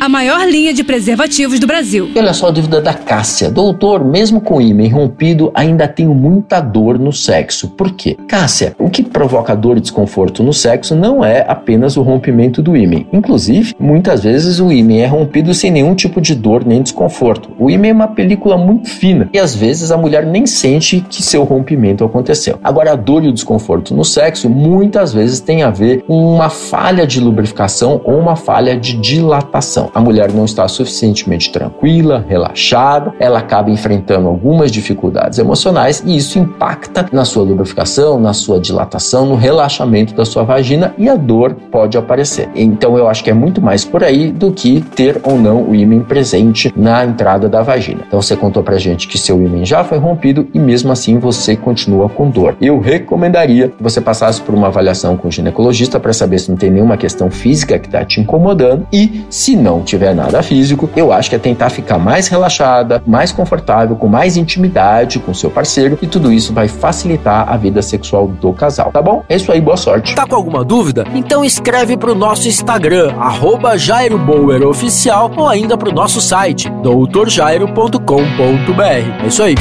a maior linha de preservativos do Brasil. E olha só a dúvida da Cássia. Doutor, mesmo com ímã rompido, ainda tenho muita dor no sexo. Por quê? Cássia, o que provoca dor e desconforto no sexo não é apenas o rompimento do ímã. Inclusive, muitas vezes o ímã é rompido sem nenhum tipo de dor nem desconforto. O ímã é uma película muito fina e às vezes a mulher nem sente que seu rompimento aconteceu. Agora, a dor e o desconforto no sexo muitas vezes tem a ver com uma falha de lubrificação ou uma falha de dilatação a mulher não está suficientemente tranquila, relaxada, ela acaba enfrentando algumas dificuldades emocionais e isso impacta na sua lubrificação, na sua dilatação, no relaxamento da sua vagina e a dor pode aparecer. Então eu acho que é muito mais por aí do que ter ou não o ímã presente na entrada da vagina. Então você contou pra gente que seu ímã já foi rompido e mesmo assim você continua com dor. Eu recomendaria que você passasse por uma avaliação com o ginecologista para saber se não tem nenhuma questão física que está te incomodando e se não não tiver nada físico, eu acho que é tentar ficar mais relaxada, mais confortável, com mais intimidade com seu parceiro e tudo isso vai facilitar a vida sexual do casal, tá bom? É isso aí, boa sorte. Tá com alguma dúvida? Então escreve pro nosso Instagram, arroba Jairo Bauer Oficial ou ainda pro nosso site, doutorjairo.com.br. É isso aí.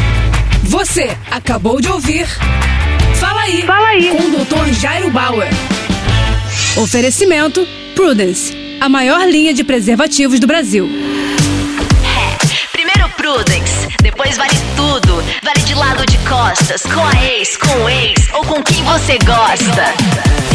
Você acabou de ouvir Fala aí, Fala aí. com o Dr. Jairo Bauer. Oferecimento Prudence a maior linha de preservativos do Brasil. É, primeiro Prudence, depois vale tudo. Vale de lado de costas, com a ex, com o ex ou com quem você gosta.